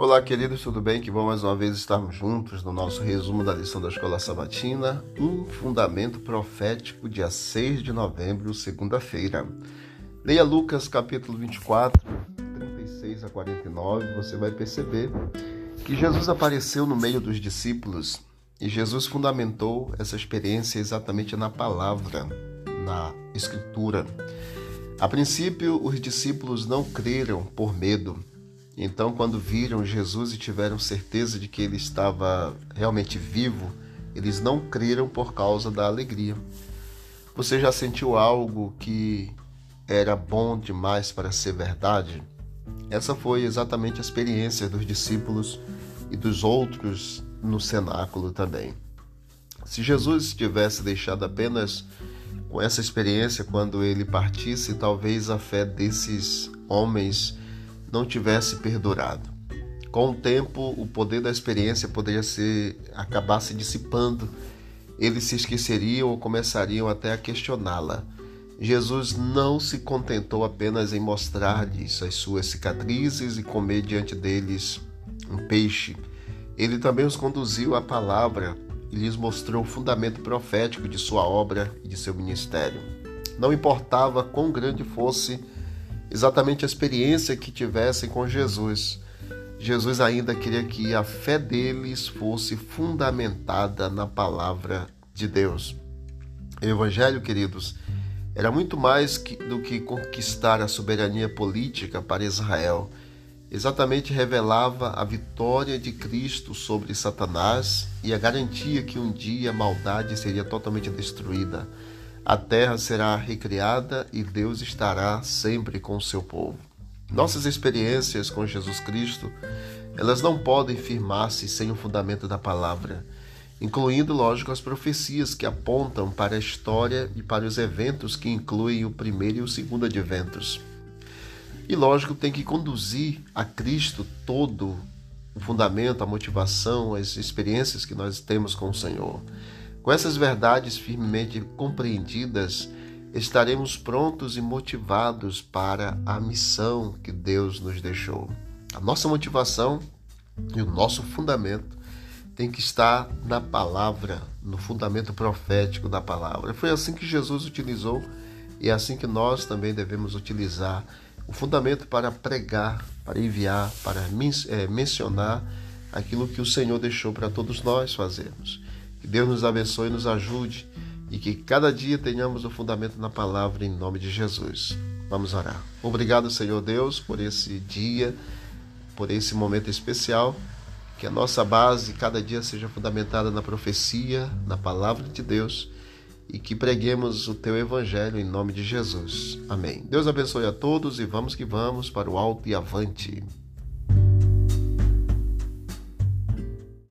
Olá, queridos, tudo bem? Que bom mais uma vez estarmos juntos no nosso resumo da lição da Escola Sabatina, um fundamento profético, dia 6 de novembro, segunda-feira. Leia Lucas capítulo 24, 36 a 49, você vai perceber que Jesus apareceu no meio dos discípulos e Jesus fundamentou essa experiência exatamente na palavra, na Escritura. A princípio, os discípulos não creram por medo então, quando viram Jesus e tiveram certeza de que ele estava realmente vivo, eles não creram por causa da alegria. Você já sentiu algo que era bom demais para ser verdade? Essa foi exatamente a experiência dos discípulos e dos outros no cenáculo também. Se Jesus tivesse deixado apenas com essa experiência quando ele partisse, talvez a fé desses homens não tivesse perdurado. Com o tempo, o poder da experiência poderia ser acabar se dissipando. Eles se esqueceriam ou começariam até a questioná-la. Jesus não se contentou apenas em mostrar-lhes as suas cicatrizes e comer diante deles um peixe. Ele também os conduziu à palavra e lhes mostrou o fundamento profético de sua obra e de seu ministério. Não importava quão grande fosse exatamente a experiência que tivessem com Jesus. Jesus ainda queria que a fé deles fosse fundamentada na palavra de Deus. O Evangelho, queridos, era muito mais do que conquistar a soberania política para Israel. Exatamente revelava a vitória de Cristo sobre Satanás e a garantia que um dia a maldade seria totalmente destruída a terra será recriada e Deus estará sempre com o seu povo. Nossas experiências com Jesus Cristo, elas não podem firmar-se sem o fundamento da palavra, incluindo, lógico, as profecias que apontam para a história e para os eventos que incluem o primeiro e o segundo adventos. E, lógico, tem que conduzir a Cristo todo o fundamento, a motivação, as experiências que nós temos com o Senhor. Com essas verdades firmemente compreendidas, estaremos prontos e motivados para a missão que Deus nos deixou. A nossa motivação e o nosso fundamento tem que estar na palavra, no fundamento profético da palavra. Foi assim que Jesus utilizou e é assim que nós também devemos utilizar o fundamento para pregar, para enviar, para eh, mencionar aquilo que o Senhor deixou para todos nós fazermos. Que Deus nos abençoe e nos ajude e que cada dia tenhamos o fundamento na palavra em nome de Jesus. Vamos orar. Obrigado, Senhor Deus, por esse dia, por esse momento especial. Que a nossa base cada dia seja fundamentada na profecia, na palavra de Deus e que preguemos o teu evangelho em nome de Jesus. Amém. Deus abençoe a todos e vamos que vamos para o alto e avante.